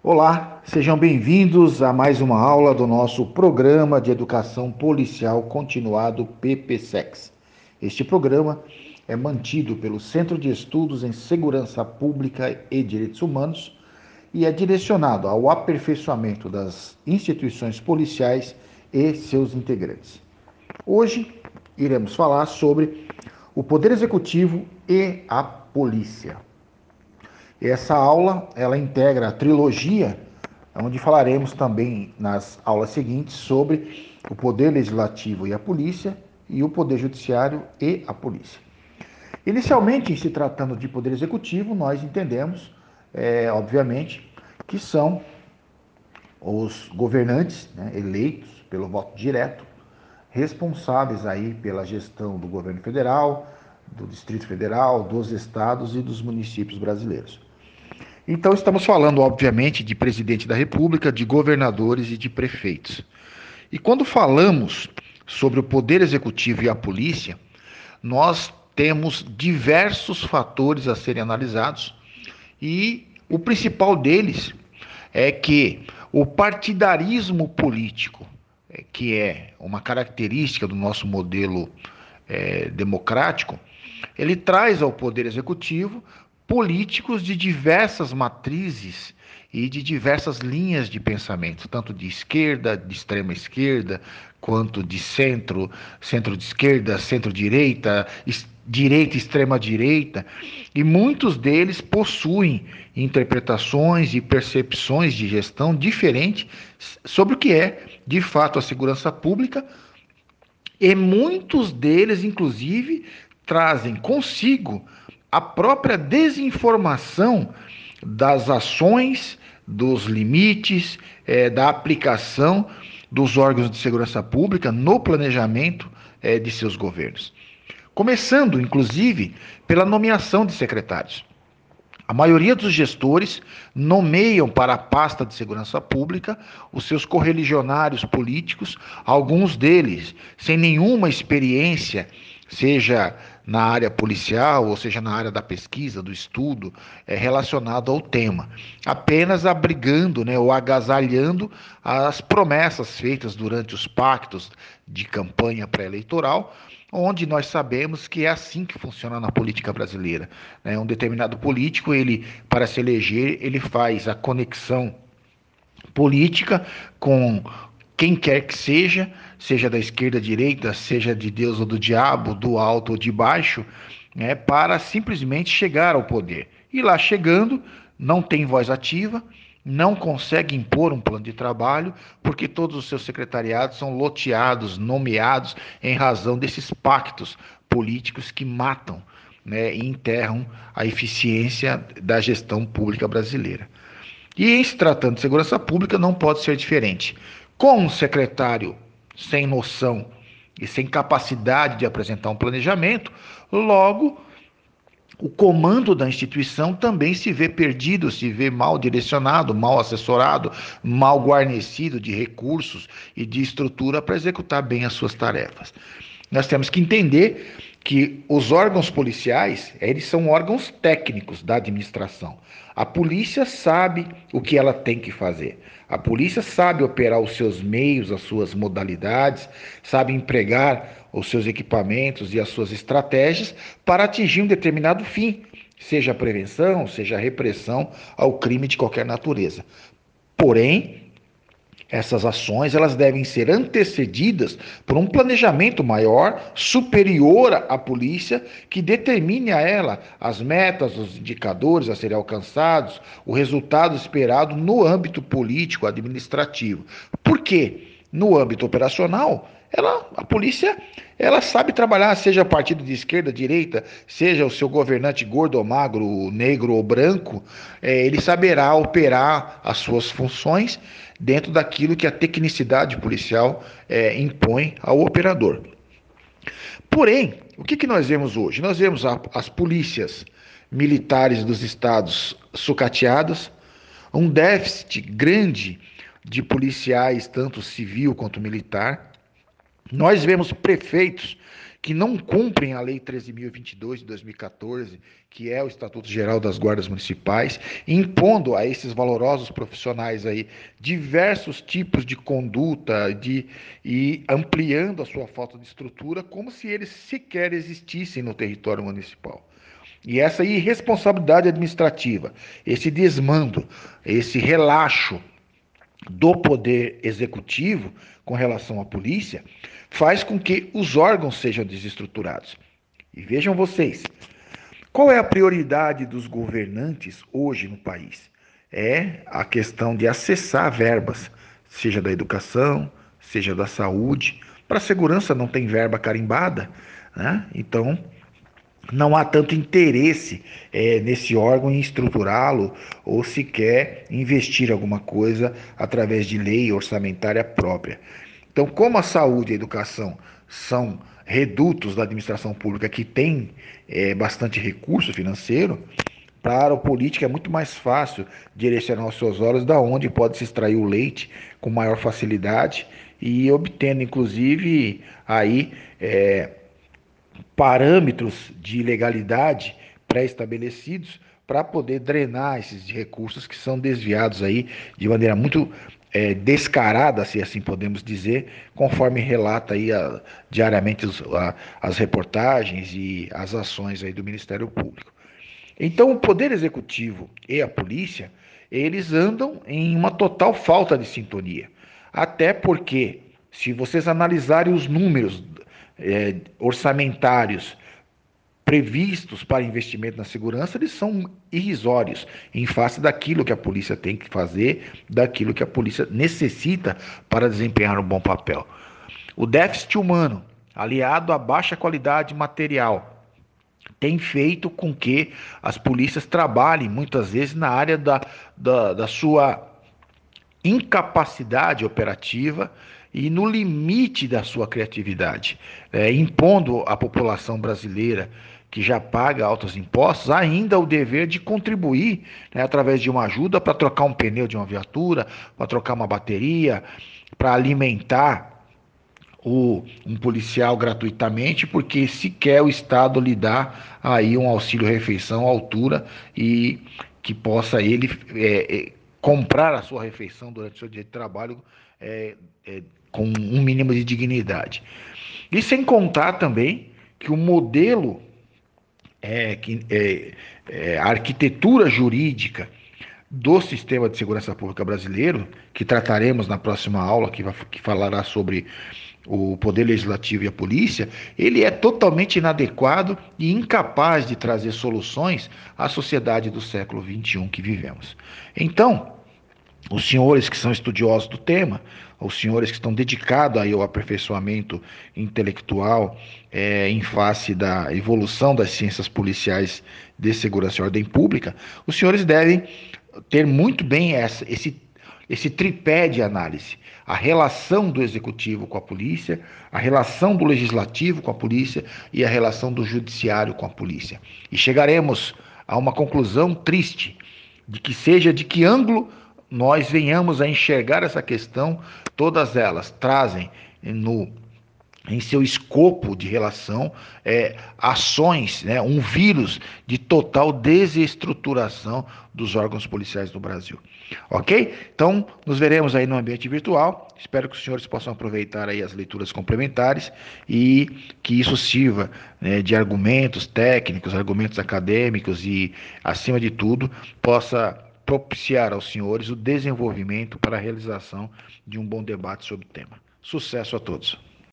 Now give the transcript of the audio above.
Olá, sejam bem-vindos a mais uma aula do nosso programa de educação policial continuado PPSEX. Este programa é mantido pelo Centro de Estudos em Segurança Pública e Direitos Humanos e é direcionado ao aperfeiçoamento das instituições policiais e seus integrantes. Hoje iremos falar sobre o Poder Executivo e a Polícia. Essa aula, ela integra a trilogia, onde falaremos também nas aulas seguintes sobre o poder legislativo e a polícia e o poder judiciário e a polícia. Inicialmente, em se tratando de poder executivo, nós entendemos, é, obviamente, que são os governantes né, eleitos pelo voto direto, responsáveis aí pela gestão do governo federal, do Distrito Federal, dos estados e dos municípios brasileiros. Então, estamos falando, obviamente, de presidente da República, de governadores e de prefeitos. E quando falamos sobre o poder executivo e a polícia, nós temos diversos fatores a serem analisados e o principal deles é que o partidarismo político, é, que é uma característica do nosso modelo é, democrático, ele traz ao poder executivo políticos de diversas matrizes e de diversas linhas de pensamento, tanto de esquerda, de extrema esquerda, quanto de centro, centro de esquerda, centro-direita, direita, extrema direita, e muitos deles possuem interpretações e percepções de gestão diferentes sobre o que é, de fato, a segurança pública, e muitos deles, inclusive, trazem consigo a própria desinformação das ações, dos limites, é, da aplicação dos órgãos de segurança pública no planejamento é, de seus governos. Começando, inclusive, pela nomeação de secretários. A maioria dos gestores nomeiam para a pasta de segurança pública os seus correligionários políticos, alguns deles sem nenhuma experiência, seja na área policial, ou seja, na área da pesquisa, do estudo, é, relacionado ao tema, apenas abrigando né, ou agasalhando as promessas feitas durante os pactos de campanha pré-eleitoral, onde nós sabemos que é assim que funciona na política brasileira. Né? Um determinado político, ele para se eleger, ele faz a conexão política com quem quer que seja, seja da esquerda, direita, seja de Deus ou do diabo, do alto ou de baixo, né, para simplesmente chegar ao poder. E lá chegando, não tem voz ativa, não consegue impor um plano de trabalho, porque todos os seus secretariados são loteados, nomeados em razão desses pactos políticos que matam né, e enterram a eficiência da gestão pública brasileira. E em se tratando de segurança pública, não pode ser diferente. Com um secretário sem noção e sem capacidade de apresentar um planejamento, logo o comando da instituição também se vê perdido, se vê mal direcionado, mal assessorado, mal guarnecido de recursos e de estrutura para executar bem as suas tarefas. Nós temos que entender que os órgãos policiais, eles são órgãos técnicos da administração. A polícia sabe o que ela tem que fazer. A polícia sabe operar os seus meios, as suas modalidades, sabe empregar os seus equipamentos e as suas estratégias para atingir um determinado fim, seja a prevenção, seja a repressão ao crime de qualquer natureza. Porém, essas ações elas devem ser antecedidas por um planejamento maior, superior à polícia, que determine a ela as metas, os indicadores a serem alcançados, o resultado esperado no âmbito político, administrativo. Por quê? No âmbito operacional, ela, a polícia, ela sabe trabalhar, seja partido de esquerda, direita, seja o seu governante gordo ou magro, negro ou branco, é, ele saberá operar as suas funções dentro daquilo que a tecnicidade policial é, impõe ao operador. Porém, o que, que nós vemos hoje? Nós vemos a, as polícias militares dos estados sucateadas, um déficit grande de policiais, tanto civil quanto militar. Nós vemos prefeitos que não cumprem a Lei 13.022 de 2014, que é o Estatuto Geral das Guardas Municipais, impondo a esses valorosos profissionais aí diversos tipos de conduta de, e ampliando a sua falta de estrutura, como se eles sequer existissem no território municipal. E essa irresponsabilidade administrativa, esse desmando, esse relaxo do poder executivo com relação à polícia, faz com que os órgãos sejam desestruturados. E vejam vocês, qual é a prioridade dos governantes hoje no país? É a questão de acessar verbas, seja da educação, seja da saúde. Para a segurança não tem verba carimbada, né? Então não há tanto interesse é, nesse órgão em estruturá-lo ou sequer investir alguma coisa através de lei orçamentária própria. Então, como a saúde e a educação são redutos da administração pública que tem é, bastante recurso financeiro, para o político é muito mais fácil direcionar os seus olhos da onde pode se extrair o leite com maior facilidade e obtendo, inclusive, aí é, parâmetros de legalidade pré-estabelecidos para poder drenar esses recursos que são desviados aí de maneira muito é, descarada, se assim podemos dizer, conforme relata aí a, diariamente os, a, as reportagens e as ações aí do Ministério Público. Então, o Poder Executivo e a polícia, eles andam em uma total falta de sintonia. Até porque, se vocês analisarem os números é, orçamentários previstos para investimento na segurança, eles são irrisórios em face daquilo que a polícia tem que fazer, daquilo que a polícia necessita para desempenhar um bom papel. O déficit humano, aliado à baixa qualidade material, tem feito com que as polícias trabalhem muitas vezes na área da, da, da sua incapacidade operativa e no limite da sua criatividade, é, impondo à população brasileira que já paga altos impostos, ainda o dever de contribuir né, através de uma ajuda para trocar um pneu de uma viatura, para trocar uma bateria, para alimentar o, um policial gratuitamente, porque sequer o Estado lhe dá aí um auxílio refeição à altura e que possa ele é, é, comprar a sua refeição durante o seu dia de trabalho é, é com um mínimo de dignidade. E sem contar também que o modelo é, que, é, é, a arquitetura jurídica do sistema de segurança pública brasileiro, que trataremos na próxima aula, que, vai, que falará sobre o poder legislativo e a polícia, ele é totalmente inadequado e incapaz de trazer soluções à sociedade do século XXI que vivemos. Então, os senhores que são estudiosos do tema, os senhores que estão dedicados aí ao aperfeiçoamento intelectual é, em face da evolução das ciências policiais de segurança e ordem pública, os senhores devem ter muito bem essa, esse, esse tripé de análise. A relação do executivo com a polícia, a relação do legislativo com a polícia e a relação do judiciário com a polícia. E chegaremos a uma conclusão triste de que seja de que ângulo nós venhamos a enxergar essa questão, todas elas trazem no em seu escopo de relação é, ações, né, um vírus de total desestruturação dos órgãos policiais do Brasil. Ok? Então, nos veremos aí no ambiente virtual. Espero que os senhores possam aproveitar aí as leituras complementares e que isso sirva né, de argumentos técnicos, argumentos acadêmicos e, acima de tudo, possa propiciar aos senhores o desenvolvimento para a realização de um bom debate sobre o tema. Sucesso a todos!